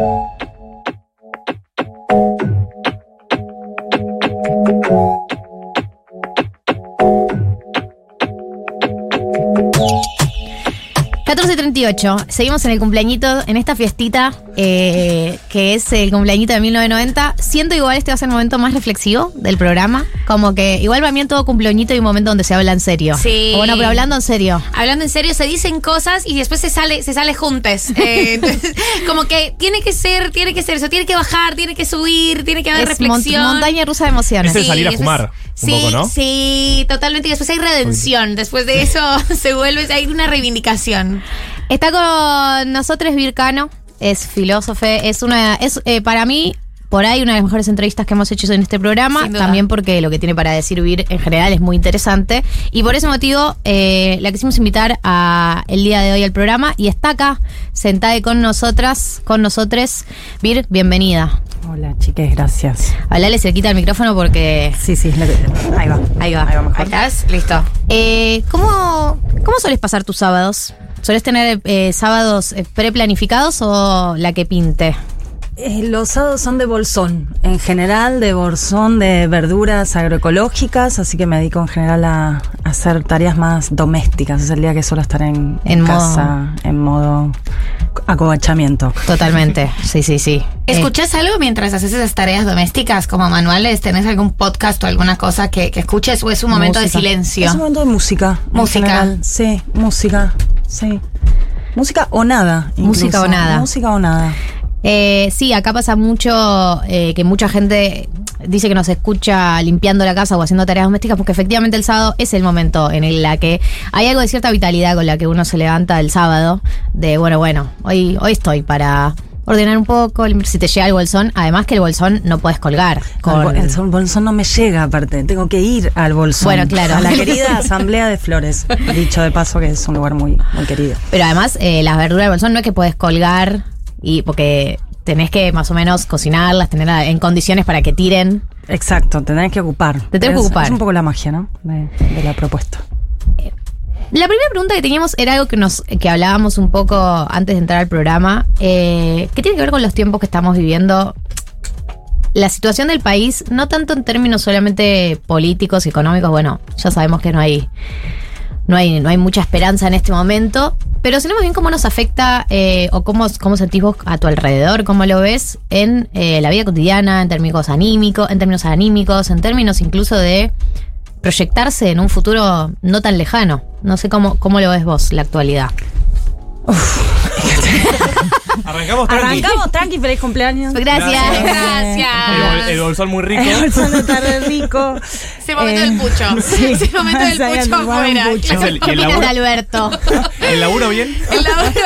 you 14.38, seguimos en el cumpleañito, en esta fiestita eh, que es el cumpleañito de 1990. Siento igual este va a ser el momento más reflexivo del programa. Como que igual para mí en todo cumpleañito hay un momento donde se habla en serio. Sí. O bueno, pero hablando en serio. Hablando en serio, se dicen cosas y después se sale, se sale juntes. Eh, entonces, como que tiene que ser, tiene que ser eso, tiene que bajar, tiene que subir, tiene que haber Es reflexión. montaña rusa de emociones. Es el salir a fumar, un sí, poco, ¿no? Sí, totalmente. Y después hay redención. Después de eso se vuelve, hay una reivindicación. Está con nosotros Vircano, es filósofo, es una, es eh, para mí por ahí una de las mejores entrevistas que hemos hecho en este programa, también porque lo que tiene para decir Vir en general es muy interesante y por ese motivo eh, la quisimos invitar a el día de hoy al programa y está acá sentada con nosotras, con nosotros. Vir, bienvenida. Hola, chiques, gracias. Hablale cerquita al micrófono porque Sí, sí, que- ahí va. ahí va. Ahí va mejor. ¿Ahí estás? Listo. Eh, ¿cómo, ¿Cómo sueles pasar tus sábados? ¿Sueles tener eh, sábados eh, preplanificados o la que pinte? Eh, los sábados son de bolsón, en general de bolsón de verduras agroecológicas, así que me dedico en general a, a hacer tareas más domésticas. Es el día que suelo estar en, En en modo- casa, en modo acobachamiento. Totalmente, sí, sí, sí. Eh, ¿Escuchas algo mientras haces esas tareas domésticas como manuales? ¿Tenés algún podcast o alguna cosa que, que escuches o es un momento Música. de silencio? Es un momento de música. Música. Sí, música, sí. Música o nada. Música o nada. Música o nada. Eh, sí, acá pasa mucho eh, que mucha gente dice que nos escucha limpiando la casa o haciendo tareas domésticas porque efectivamente el sábado es el momento en el que hay algo de cierta vitalidad con la que uno se levanta el sábado de bueno, bueno, hoy, hoy estoy para ordenar un poco, si te llega el bolsón, además que el bolsón no puedes colgar. Con El bolsón no me llega, aparte. Tengo que ir al bolsón. Bueno, claro. A la querida Asamblea de Flores. Dicho de paso que es un lugar muy, muy querido. Pero además, eh, las verduras del bolsón no es que puedes colgar y porque tenés que más o menos cocinarlas, tener en condiciones para que tiren. Exacto, te tenés que ocupar. Te tenés que ocupar. Es un poco la magia, ¿no? De, de la propuesta. La primera pregunta que teníamos era algo que nos que hablábamos un poco antes de entrar al programa, eh, que tiene que ver con los tiempos que estamos viviendo. La situación del país, no tanto en términos solamente políticos, económicos, bueno, ya sabemos que no hay, no hay, no hay mucha esperanza en este momento, pero sino más bien cómo nos afecta eh, o cómo, cómo sentís vos a tu alrededor, cómo lo ves en eh, la vida cotidiana, en términos anímicos, en términos anímicos, en términos incluso de proyectarse en un futuro no tan lejano. No sé cómo, cómo lo ves vos, la actualidad. Arrancamos tranqui. Arrancamos tranqui, feliz cumpleaños. Gracias. El, bol- Gracias. el bolsón muy rico. El bolsón está re rico. Ese momento Eh, del pucho. sí. Ese momento del pucho a tomar un afuera. pucho. Es el- y ¿Qué el opinas de laburo, Alberto? ¿El laburo bien? El laburo.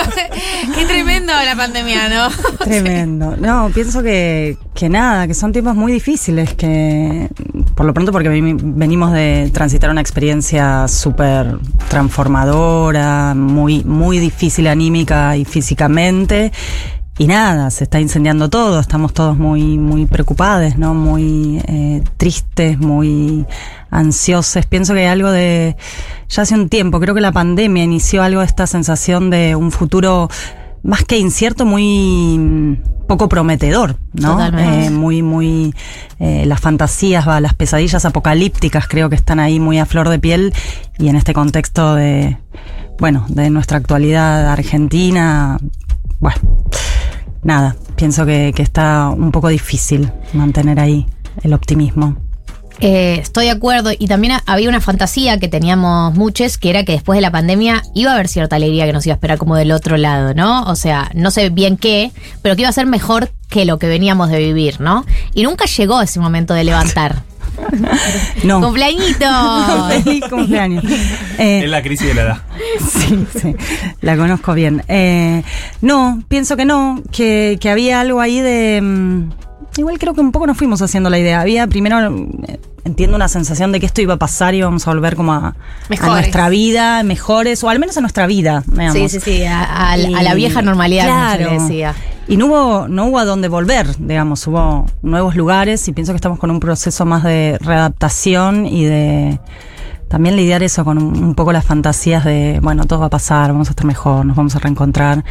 Qué tremendo la pandemia, ¿no? Tremendo. No, pienso que, que nada, que son tiempos muy difíciles, que por lo pronto porque veni- venimos de transitar una experiencia súper transformadora, muy, muy difícil anímica y físicamente. Y nada, se está incendiando todo, estamos todos muy, muy preocupados, ¿no? Muy eh, tristes, muy ansiosos. Pienso que hay algo de, ya hace un tiempo, creo que la pandemia inició algo de esta sensación de un futuro más que incierto, muy mm, poco prometedor, ¿no? Totalmente. Eh, muy, muy, eh, las fantasías, va, las pesadillas apocalípticas creo que están ahí muy a flor de piel y en este contexto de, bueno, de nuestra actualidad argentina, bueno, nada, pienso que, que está un poco difícil mantener ahí el optimismo. Eh, estoy de acuerdo. Y también ha- había una fantasía que teníamos muchos, que era que después de la pandemia iba a haber cierta alegría que nos iba a esperar como del otro lado, ¿no? O sea, no sé bien qué, pero que iba a ser mejor que lo que veníamos de vivir, ¿no? Y nunca llegó ese momento de levantar. No. ¡Cumpleañito! Feliz cumpleaños. Eh, Es la crisis de la edad. Sí, sí, la conozco bien. Eh, no, pienso que no, que, que había algo ahí de... mm, igual creo que un poco nos fuimos haciendo la idea. Había primero, eh, entiendo una sensación de que esto iba a pasar y íbamos a volver como a, nuestra vida, mejores, o al menos a nuestra vida, digamos. Sí, sí, sí, a, a- a la vieja normalidad, claro. decía. Y no hubo, no hubo a dónde volver, digamos, hubo nuevos lugares y pienso que estamos con un proceso más de readaptación y de también lidiar eso con un, poco las fantasías de, bueno, todo va a pasar, vamos a estar mejor, nos vamos a reencontrar.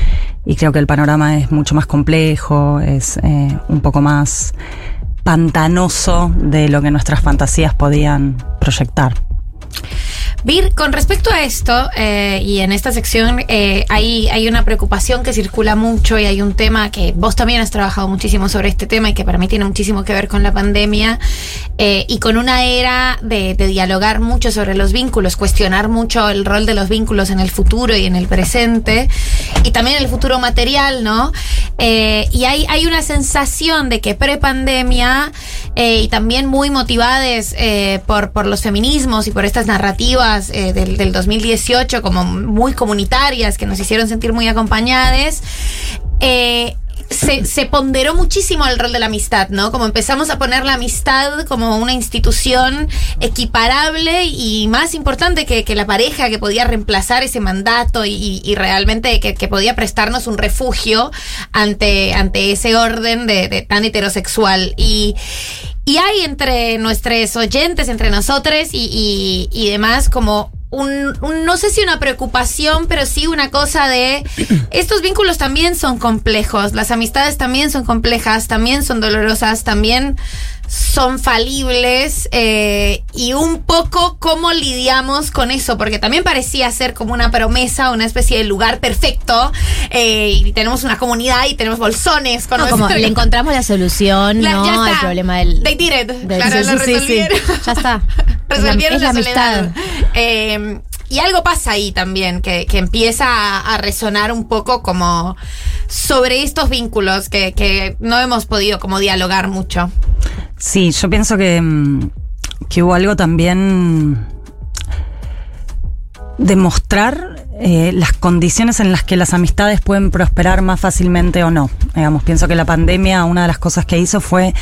Y creo que el panorama es mucho más complejo, es eh, un poco más pantanoso de lo que nuestras fantasías podían proyectar. Vir, con respecto a esto, eh, y en esta sección eh, hay, hay una preocupación que circula mucho y hay un tema que vos también has trabajado muchísimo sobre este tema y que para mí tiene muchísimo que ver con la pandemia eh, y con una era de, de dialogar mucho sobre los vínculos, cuestionar mucho el rol de los vínculos en el futuro y en el presente y también el futuro material, ¿no? Eh, y hay, hay una sensación de que pre-pandemia eh, y también muy motivadas eh, por, por los feminismos y por estas narrativas eh, del, del 2018 como muy comunitarias que nos hicieron sentir muy acompañadas. Eh, se, ponderó muchísimo el rol de la amistad, ¿no? Como empezamos a poner la amistad como una institución equiparable y más importante que, que la pareja que podía reemplazar ese mandato y, realmente que, que podía prestarnos un refugio ante, ante ese orden de, de tan heterosexual. Y, y hay entre nuestros oyentes, entre nosotros y, y, y demás, como un, un- no sé si una preocupación, pero sí una cosa de estos vínculos también son complejos, las amistades también son complejas, también son dolorosas, también son falibles eh, y un poco cómo lidiamos con eso, porque también parecía ser como una promesa, una especie de lugar perfecto eh, y tenemos una comunidad y tenemos bolsones con No, como le encontramos la solución, La- ¿no? ya está. Al problema del. They did it. del- Claro, sí, lo sí, sí, sí. resolvieron. Ya está. Resolvieron es la, la, es la amistad. soledad. Eh, y algo pasa ahí también, que, que empieza a, a resonar un poco como sobre estos vínculos que, que no hemos podido como dialogar mucho. Sí, yo pienso que, mm, que hubo algo también de mostrar eh, las condiciones en las que las amistades pueden prosperar más fácilmente o no. Digamos, pienso que la pandemia, una de las cosas que hizo fue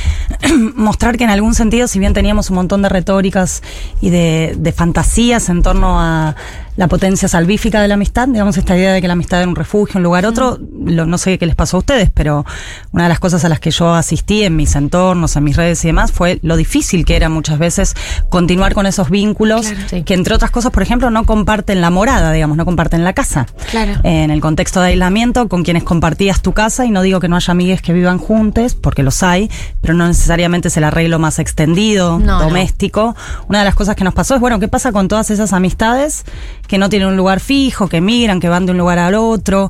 mostrar que en algún sentido, si bien teníamos un montón de retóricas y de, de fantasías en torno a la potencia salvífica de la amistad, digamos, esta idea de que la amistad era un refugio, un lugar otro, lo- no sé qué les pasó a ustedes, pero una de las cosas a las que yo asistí en mis entornos, en mis redes y demás, fue lo difícil que era muchas veces continuar con esos vínculos Claro, sí. que entre otras cosas, por ejemplo, no comparten la morada, digamos, no comparten la casa. Claro. En el contexto de aislamiento, con quienes compartías tu casa, y no digo que no haya amigues que vivan juntos, porque los hay, pero no necesariamente es el arreglo más extendido, No, no. doméstico. Una de las cosas que nos pasó es, bueno, ¿qué pasa con todas esas amistades que no tienen un lugar fijo, que migran, que van de un lugar al otro?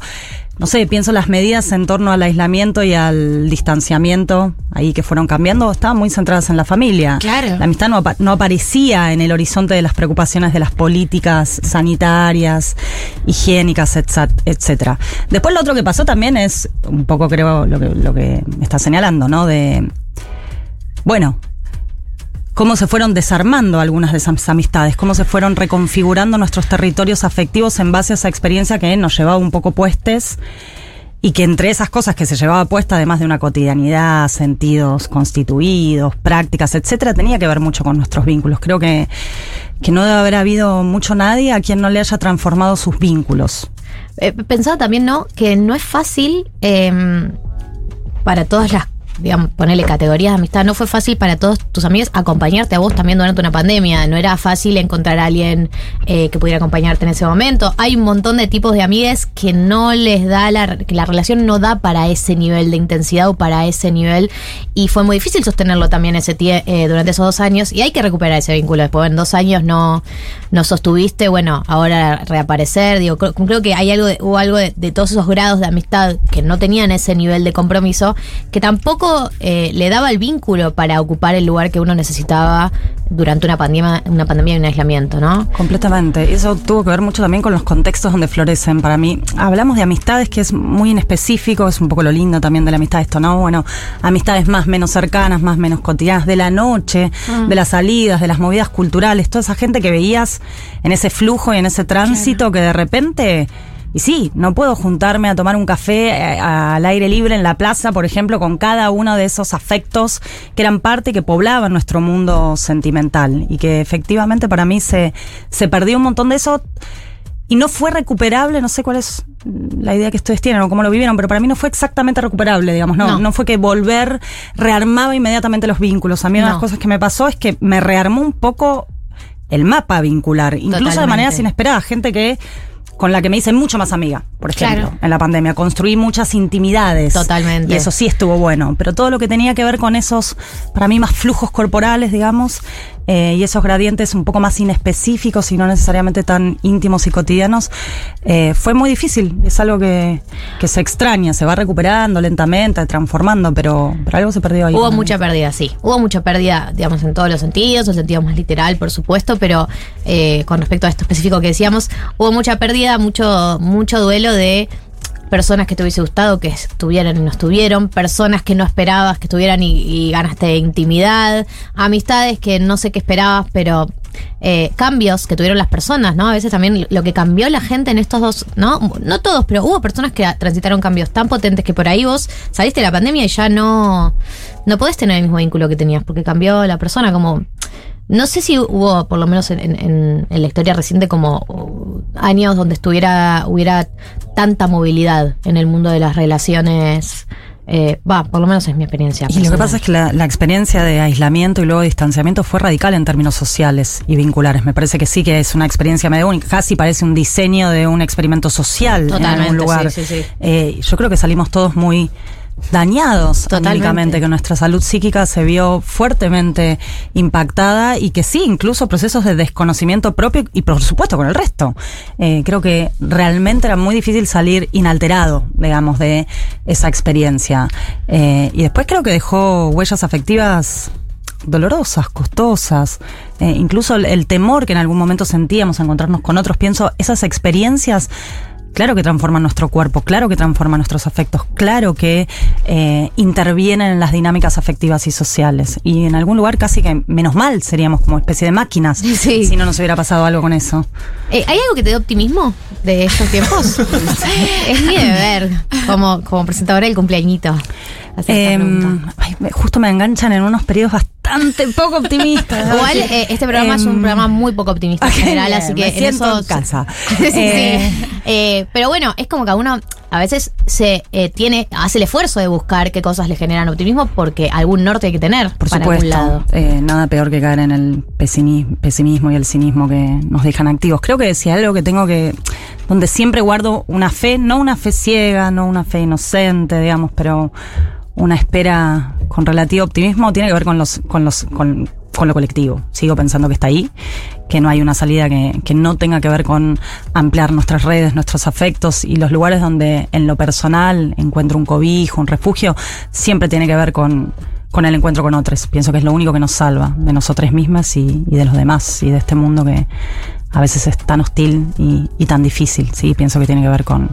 No sé, pienso las medidas en torno al aislamiento y al distanciamiento, ahí que fueron cambiando, estaban muy centradas en la familia. Claro. La amistad no, apa- no aparecía en el horizonte de las preocupaciones de las políticas sanitarias, higiénicas, etcétera. Después lo otro que pasó también es un poco creo lo que, lo que me está señalando, ¿no? De, bueno, cómo se fueron desarmando algunas de esas amistades, cómo se fueron reconfigurando nuestros territorios afectivos en base a esa experiencia que nos llevaba un poco puestes y que entre esas cosas que se llevaba puesta, además de una cotidianidad, sentidos constituidos, prácticas, etcétera, tenía que ver mucho con nuestros vínculos. Creo que, que no debe haber habido mucho nadie a quien no le haya transformado sus vínculos. Eh, pensaba también, ¿no? Que no es fácil eh, para todas las, digamos, ponerle categorías de amistad, no fue fácil para todos tus amigos acompañarte a vos también durante una pandemia. No era fácil encontrar a alguien eh, que pudiera acompañarte en ese momento. Hay un montón de tipos de amigues que no les da la, que la relación no da para ese nivel de intensidad o para ese nivel. Y fue muy difícil sostenerlo también ese tie- eh, durante esos dos años. Y hay que recuperar ese vínculo. Después en dos años no, no sostuviste, bueno, ahora reaparecer. Digo, creo, creo que hay algo de- hubo algo de todos esos grados de amistad que no tenían ese nivel de compromiso, que tampoco eh, le daba el vínculo para ocupar el lugar que uno necesitaba durante una pandemia, una pandemia y un aislamiento, ¿no? Completamente. Eso tuvo que ver mucho también con los contextos donde florecen. Para mí, hablamos de amistades que es muy en específico, es un poco lo lindo también de la amistad esto, ¿no? Bueno, amistades más menos cercanas, más menos cotidianas, de la noche, de las salidas, de las movidas culturales, toda esa gente que veías en ese flujo y en ese tránsito que de repente y sí, no puedo juntarme a tomar un café eh, al aire libre en la plaza, por ejemplo, con cada uno de esos afectos que eran parte que poblaban nuestro mundo sentimental y que efectivamente para mí se, se perdió un montón de eso y no fue recuperable, no sé cuál es la idea que ustedes tienen o cómo lo vivieron, pero para mí no fue exactamente recuperable, digamos, no, No. no, fue que volver rearmaba inmediatamente los vínculos. A mí una de las cosas que me pasó es que me rearmó un poco el mapa vincular, incluso de maneras inesperadas, gente que con la que me hice mucho más amiga, por ejemplo, Claro. en la pandemia. Construí muchas intimidades. Totalmente. Y eso sí estuvo bueno. Pero todo lo que tenía que ver con esos, para mí, más flujos corporales, digamos, eh, y esos gradientes un poco más inespecíficos y no necesariamente tan íntimos y cotidianos, eh, fue muy difícil. Es algo que, que se extraña, se va recuperando lentamente, transformando, pero, pero algo se perdió ahí. Hubo mucha pérdida, sí. Hubo mucha pérdida, digamos, en todos los sentidos, el sentido más literal, por supuesto, pero eh, con respecto a esto específico que decíamos, hubo mucha pérdida, mucho, mucho duelo de personas que te hubiese gustado que estuvieran y no estuvieron, personas que no esperabas que estuvieran y, y ganaste intimidad, amistades que no sé qué esperabas, pero eh, cambios que tuvieron las personas, ¿no? A veces también lo que cambió la gente en estos dos, ¿no? No todos, pero hubo personas que transitaron cambios tan potentes que por ahí vos saliste de la pandemia y ya no, no podés tener el mismo vínculo que tenías, porque cambió la persona, como... No sé si hubo, por lo menos en, en- en la historia reciente, como uh, años donde estuviera, hubiera tanta movilidad en el mundo de las relaciones. eh, Va, por lo menos es mi experiencia. Y lo que pasa es que la, la experiencia de aislamiento y luego distanciamiento fue radical en términos sociales y vinculares. Me parece que sí que es una experiencia medio única. Casi parece un diseño de un experimento social en algún lugar. sí, sí, sí. Eh, yo creo que salimos todos muy dañados Totalmente. que nuestra salud psíquica se vio fuertemente impactada y que sí, incluso procesos de desconocimiento propio y por supuesto con el resto. Eh, creo que realmente era muy difícil salir inalterado, digamos, de esa experiencia. Eh, y después creo que dejó huellas afectivas dolorosas, costosas, eh, incluso el, el temor que en algún momento sentíamos a encontrarnos con otros. Pienso, esas experiencias, claro que transforman nuestro cuerpo, claro que transforman nuestros afectos, claro que eh, intervienen en las dinámicas afectivas y sociales. Y en algún lugar casi que menos mal seríamos como especie de máquinas Sí. si no nos hubiera pasado algo con eso. Eh, ¿Hay algo que te dé optimismo de estos tiempos? es mi deber como, como presentadora del cumpleañito. Em, ay, justo me enganchan en unos periodos bastante poco optimistas. Igual eh, este programa es un Em, programa muy poco optimista en general, así que me en siento eso en casa. sí, sí. Eh, pero bueno, es como que a uno a veces se eh, tiene hace el esfuerzo de buscar qué cosas le generan optimismo porque algún norte hay que tener Por para algún supuesto, lado. eh, nada peor que caer en el pesimismo y el cinismo que nos dejan activos. Creo que si hay algo que tengo que, donde siempre guardo una fe, no una fe ciega, no una fe inocente, digamos, pero una espera con relativo optimismo, tiene que ver con los, con los, con, con lo colectivo. Sigo pensando que está ahí, que no hay una salida que, que no tenga que ver con ampliar nuestras redes, nuestros afectos y los lugares donde en lo personal encuentro un cobijo, un refugio, siempre tiene que ver con, con el encuentro con otros. Pienso que es lo único que nos salva de nosotras mismas y, y de los demás y de este mundo que a veces es tan hostil y, y tan difícil. Sí, pienso que tiene que ver con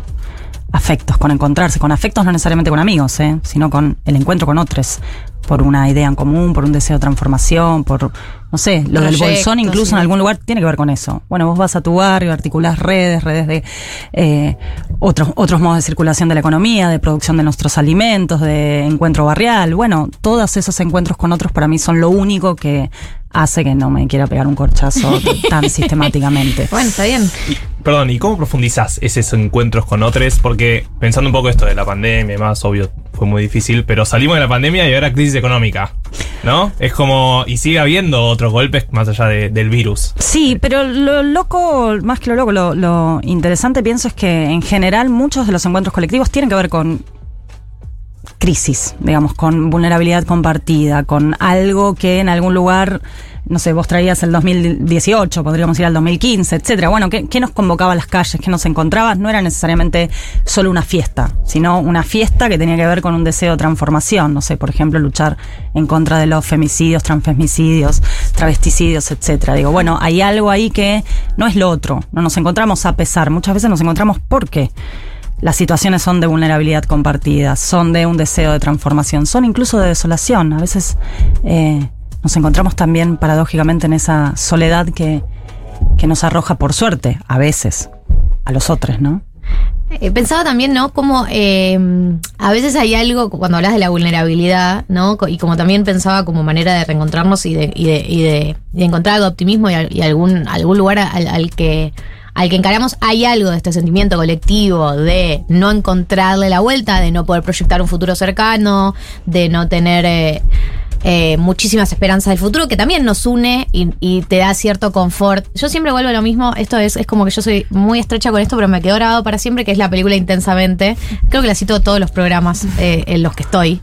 afectos, con encontrarse, con afectos no necesariamente con amigos, ¿eh? sino con el encuentro con otros, por una idea en común, por un deseo de transformación, por, no sé, lo del bolsón incluso sí. en algún lugar tiene que ver con eso. Bueno, vos vas a tu barrio, articulás redes, redes de eh, otros, otros modos de circulación de la economía, de producción de nuestros alimentos, de encuentro barrial. Bueno, todos esos encuentros con otros para mí son lo único que hace que no me quiera pegar un corchazo tan sistemáticamente. Bueno, está bien. Perdón, ¿y cómo profundizás esos encuentros con otros? Porque pensando un poco esto de la pandemia y más, obvio, fue muy difícil, pero salimos de la pandemia y ahora crisis económica, ¿no? Es como, y sigue habiendo otros golpes más allá de- del virus. Sí, pero lo loco, más que lo loco, lo, lo interesante pienso es que en general muchos de los encuentros colectivos tienen que ver con crisis, digamos, con vulnerabilidad compartida, con algo que en algún lugar, no sé, vos traías el 2018, podríamos ir al 2015, etcétera. Bueno, ¿qué, qué nos convocaba a las calles? ¿Qué nos encontraba? No era necesariamente solo una fiesta, sino una fiesta que tenía que ver con un deseo de transformación, no sé, por ejemplo, luchar en contra de los femicidios, transfemicidios, travesticidios, etcétera. Digo, bueno, hay algo ahí que no es lo otro, no nos encontramos a pesar, muchas veces nos encontramos porque las situaciones son de vulnerabilidad compartida, son de un deseo de transformación, son incluso de desolación. A veces eh, nos encontramos también paradójicamente en esa soledad que, que nos arroja por suerte, a veces, a los otros, ¿no? Eh, pensaba también, ¿no? Como eh, a veces hay algo, cuando hablas de la vulnerabilidad, ¿no? Y como también pensaba como manera de reencontrarnos y de, y de, y de, encontrar algo de optimismo y, al- y algún, algún lugar al, al que al que encaramos, hay algo de este sentimiento colectivo de no encontrarle la vuelta, de no poder proyectar un futuro cercano, de no tener... eh, eh, muchísimas esperanzas del futuro, que también nos une y, y te da cierto confort. Yo siempre vuelvo a lo mismo, esto es, es como que yo soy muy estrecha con esto, pero me quedó grabado para siempre, que es la película Intensamente. Creo que la cito todos los programas eh, en los que estoy.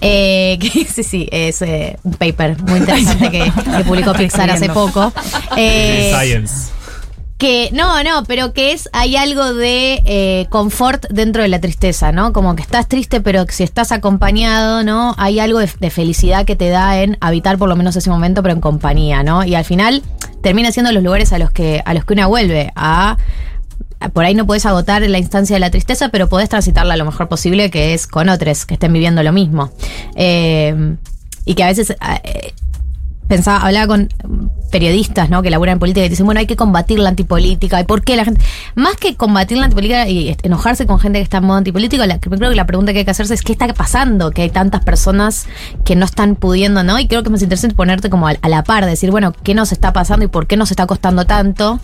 Eh, que, sí, sí, es eh, un paper muy interesante que, que publicó Pixar hace poco. Eh, Science. Que no, no, pero que es, hay algo de eh, confort dentro de la tristeza, ¿no? Como que estás triste, pero si estás acompañado, ¿no? Hay algo de, felicidad que te da en habitar por lo menos ese momento, pero en compañía, ¿no? Y al final termina siendo los lugares a los que, a los que una vuelve, a por ahí no puedes agotar la instancia de la tristeza, pero podés transitarla lo mejor posible, que es con otros que estén viviendo lo mismo. Eh, y que a veces eh, pensaba, hablaba con periodistas, ¿no? Que laburan en política y dicen, bueno, hay que combatir la antipolítica. ¿Y por qué la gente? Más que combatir la antipolítica y enojarse con gente que está en modo antipolítico, la, creo que la pregunta que hay que hacerse es qué está pasando, que hay tantas personas que no están pudiendo, ¿no? Y creo que es más interesante ponerte como a, a la par, decir, bueno, ¿qué nos está pasando y por qué nos está costando tanto?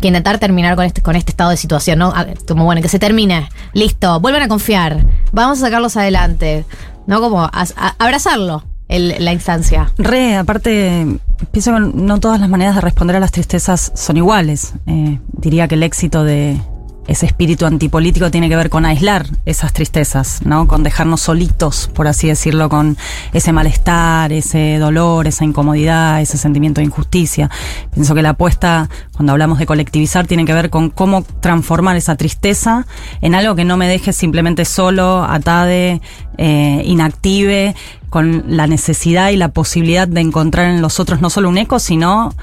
Que intentar terminar con este, con este estado de situación, ¿no? Como, bueno, que se termine. Listo, vuelvan a confiar. Vamos a sacarlos adelante. ¿No? Como abrazarlo, el- la instancia. Re, aparte, pienso que no todas las maneras de responder a las tristezas son iguales. Eh, diría que el éxito de ese espíritu antipolítico tiene que ver con aislar esas tristezas, ¿no? Con dejarnos solitos, por así decirlo, con ese malestar, ese dolor, esa incomodidad, ese sentimiento de injusticia. Pienso que la apuesta, cuando hablamos de colectivizar, tiene que ver con cómo transformar esa tristeza en algo que no me deje simplemente solo, atade, eh, inactive, con la necesidad y la posibilidad de encontrar en los otros no solo un eco, sino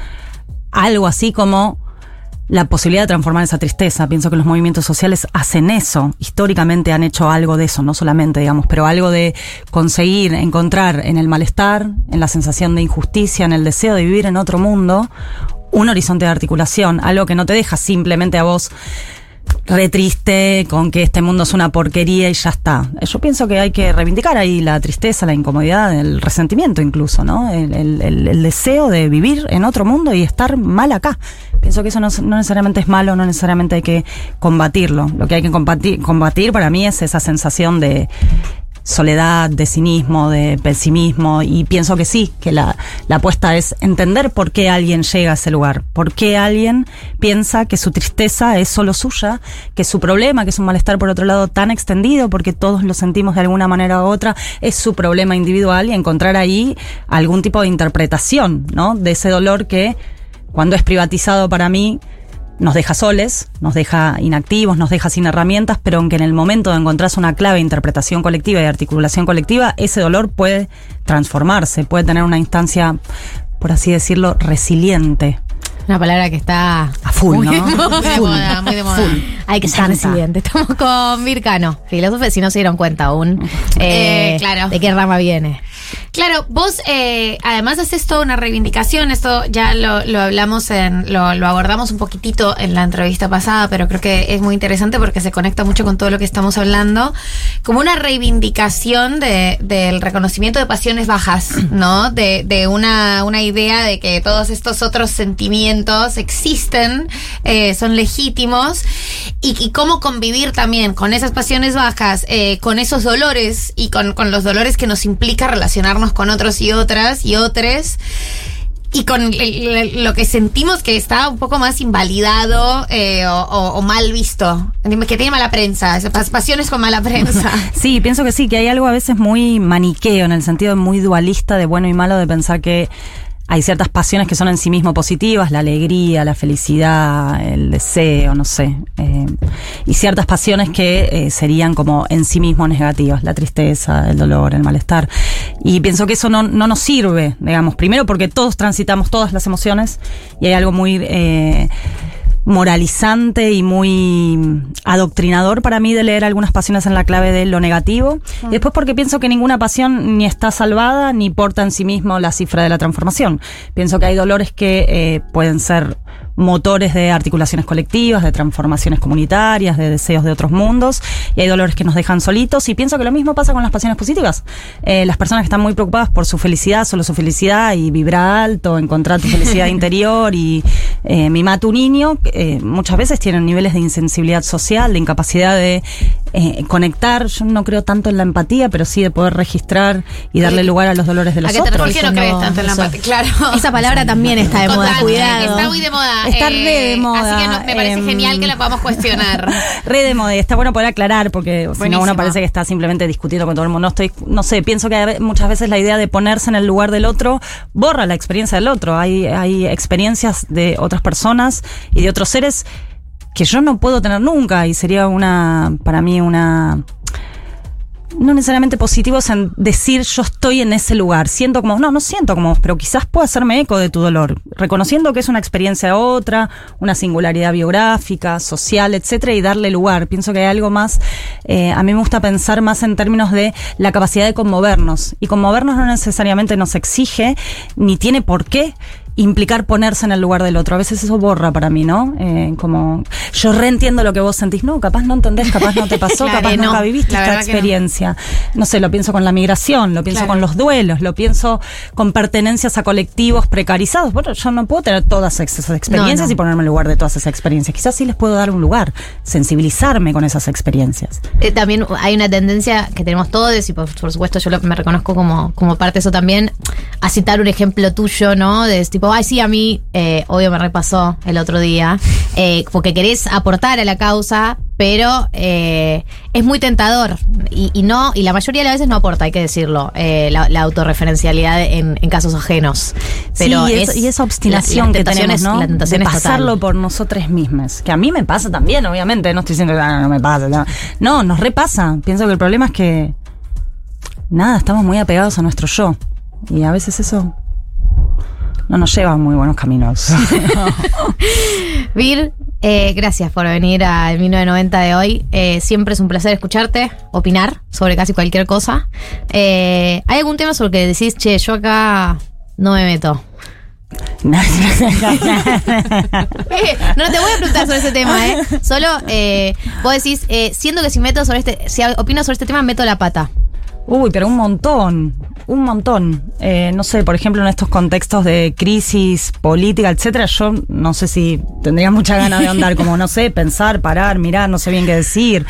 algo así como la posibilidad de transformar esa tristeza. Pienso que los movimientos sociales hacen eso, históricamente han hecho algo de eso, no solamente, digamos, pero algo de conseguir encontrar en el malestar, en la sensación de injusticia, en el deseo de vivir en otro mundo, un horizonte de articulación, algo que no te deja simplemente a vos re triste con que este mundo es una porquería y ya está. Yo pienso que hay que reivindicar ahí la tristeza, la incomodidad, el resentimiento incluso, ¿no? El, deseo de vivir en otro mundo y estar mal acá. Pienso que eso no, necesariamente es malo, no necesariamente hay que combatirlo. Lo que hay que combatir para mí es esa sensación de soledad, de cinismo, de pesimismo, y pienso que sí, que la, la apuesta es entender por qué alguien llega a ese lugar, por qué alguien piensa que su tristeza es solo suya, que su problema, que es un malestar por otro lado tan extendido, porque todos lo sentimos de alguna manera u otra, es su problema individual y encontrar ahí algún tipo de interpretación, ¿no? De ese dolor que cuando es privatizado para mí, nos deja soles, nos deja inactivos, nos deja sin herramientas, pero aunque en el momento de encontrarse una clave de interpretación colectiva y de articulación colectiva, ese dolor puede transformarse, puede tener una instancia, por así decirlo, resiliente. Una palabra que está A full, muy, ¿no? muy de Full. moda, muy de moda. Full. Hay que ser resiliente. Estamos con Vircano, filósofo, si no se dieron cuenta aún. Eh, claro. ¿De qué rama viene? Claro, vos eh, además haces toda una reivindicación, esto ya lo, lo hablamos en, lo, lo abordamos un poquitito en la entrevista pasada, pero creo que es muy interesante porque se conecta mucho con todo lo que estamos hablando, como una reivindicación de, del reconocimiento de pasiones bajas, ¿no? De, de una, una idea de que todos estos otros sentimientos existen, eh, son legítimos, y, y cómo convivir también con esas pasiones bajas, eh, con esos dolores y con, con los dolores que nos implica relacionarnos con otros y otras y otros. Y con lo que sentimos que está un poco más invalidado eh, o, o- mal visto, que tiene mala prensa, pasiones con mala prensa. Sí, pienso que sí, que hay algo a veces muy maniqueo, en el sentido muy dualista de bueno y malo, de pensar que hay ciertas pasiones que son en sí mismo positivas, la alegría, la felicidad, el deseo, no sé, eh, y ciertas pasiones que eh, serían como en sí mismos negativas, la tristeza, el dolor, el malestar. Y pienso que eso no, no nos sirve, digamos, primero porque todos transitamos todas las emociones y hay algo muy... eh, moralizante y muy adoctrinador para mí de leer algunas pasiones en la clave de lo negativo. Y después porque pienso que ninguna pasión ni está salvada ni porta en sí mismo la cifra de la transformación. Pienso que hay dolores que eh, pueden ser motores de articulaciones colectivas, de transformaciones comunitarias, de deseos de otros mundos, y hay dolores que nos dejan solitos, y pienso que lo mismo pasa con las pasiones positivas. Eh, las personas que están muy preocupadas por su felicidad, solo su felicidad, y vibra alto, encontrar tu felicidad interior, y eh, a tu niño, eh, muchas veces tienen niveles de insensibilidad social, de incapacidad de eh, conectar. Yo no creo tanto en la empatía, pero sí de poder registrar y darle lugar a los dolores de los ¿A qué te otros. ¿Por qué no crees tanto en la empatía? Claro. Esa palabra también está de moda, Total, cuidado. Está muy de moda. eh, Está re de moda, Así que no- me parece em, genial que la podamos cuestionar. Re de moda, y está bueno poder aclarar porque si no uno parece que está simplemente discutiendo con todo el mundo. No estoy, no sé, pienso que a ve- muchas veces la idea de ponerse en el lugar del otro borra la experiencia del otro. Hay, hay experiencias de otras personas y de otros seres que yo no puedo tener nunca y sería una, para mí una no necesariamente positivos en decir yo estoy en ese lugar. Siento como, no, no siento como pero quizás puedo hacerme eco de tu dolor, reconociendo que es una experiencia otra, una singularidad biográfica, social, etcétera, y darle lugar. Pienso que hay algo más, eh, a mí me gusta pensar más en términos de la capacidad de conmovernos. Y conmovernos no necesariamente nos exige, ni tiene por qué implicar ponerse en el lugar del otro. A veces eso borra para mí, ¿no? Eh, como yo reentiendo lo que vos sentís. No, capaz no entendés, capaz no te pasó, Claro, capaz no. nunca viviste La esta no. experiencia. No. sé, lo pienso con la migración, lo pienso Claro. con los duelos, lo pienso con pertenencias a colectivos precarizados. Bueno, yo no puedo tener todas esas experiencias no. y ponerme en lugar de todas esas experiencias. Quizás sí les puedo dar un lugar, sensibilizarme con esas experiencias. Eh, también hay una tendencia que tenemos todos, y por, por supuesto yo lo- me reconozco como, como parte de eso también, a citar un ejemplo tuyo, ¿no? De tipo, ay, sí, a mí, eh, obvio me repasó el otro día, eh, porque querés aportar a la causa, pero eh, es muy tentador y, y no y la mayoría de las veces no aporta, hay que decirlo, eh, la, la autorreferencialidad en, en casos ajenos. Pero sí, y, es- esa- y esa la- obstinación la que tenemos, ¿no? La tentación de es total. pasarlo por nosotros mismos. Que a mí me pasa también, obviamente. No estoy diciendo que ah, no me pasa. No, no nos repasa. Pienso que el problema es que. Nada, estamos muy apegados a nuestro yo. Y a veces eso. No nos lleva a muy buenos caminos. Vir, eh, gracias por venir al 1990 de hoy. Eh, siempre es un placer escucharte, opinar sobre casi cualquier cosa. Eh, ¿Hay algún tema sobre el que decís, che, yo acá no me meto? No te voy a preguntar sobre ese tema, ¿eh? Solo vos decís, siento que si meto sobre este, si opino sobre este tema, meto la pata. Uy, pero un montón, un montón. Eh, no sé, por ejemplo, en estos contextos de crisis política, etcétera, yo no sé si tendría mucha ganas de andar, como no sé, pensar, parar, mirar, no sé bien qué decir.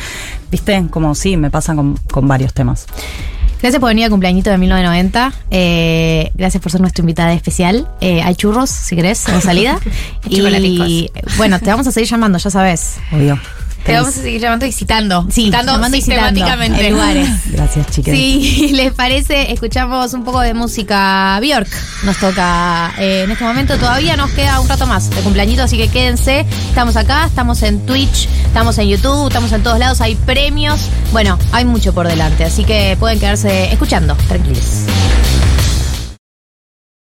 ¿Viste? Como sí, me pasa con, con varios temas. Gracias por venir al cumpleañito de 1990. Eh, gracias por ser nuestra invitada especial. Eh, hay churros, si querés, en salida. y bueno, te vamos a seguir llamando, ya sabes. Obvio. Te vamos a seguir llamando y citando. Sí, citando llamando y citando sistemáticamente. en lugares. Gracias, chicas. Si les parece, escuchamos un poco de música Bjork. Nos toca eh, en este momento. Todavía nos queda un rato más de cumpleañito, así que quédense. Estamos acá, estamos en Twitch, estamos en YouTube, estamos en todos lados. Hay premios. Bueno, hay mucho por delante, así que pueden quedarse escuchando. Tranquilos.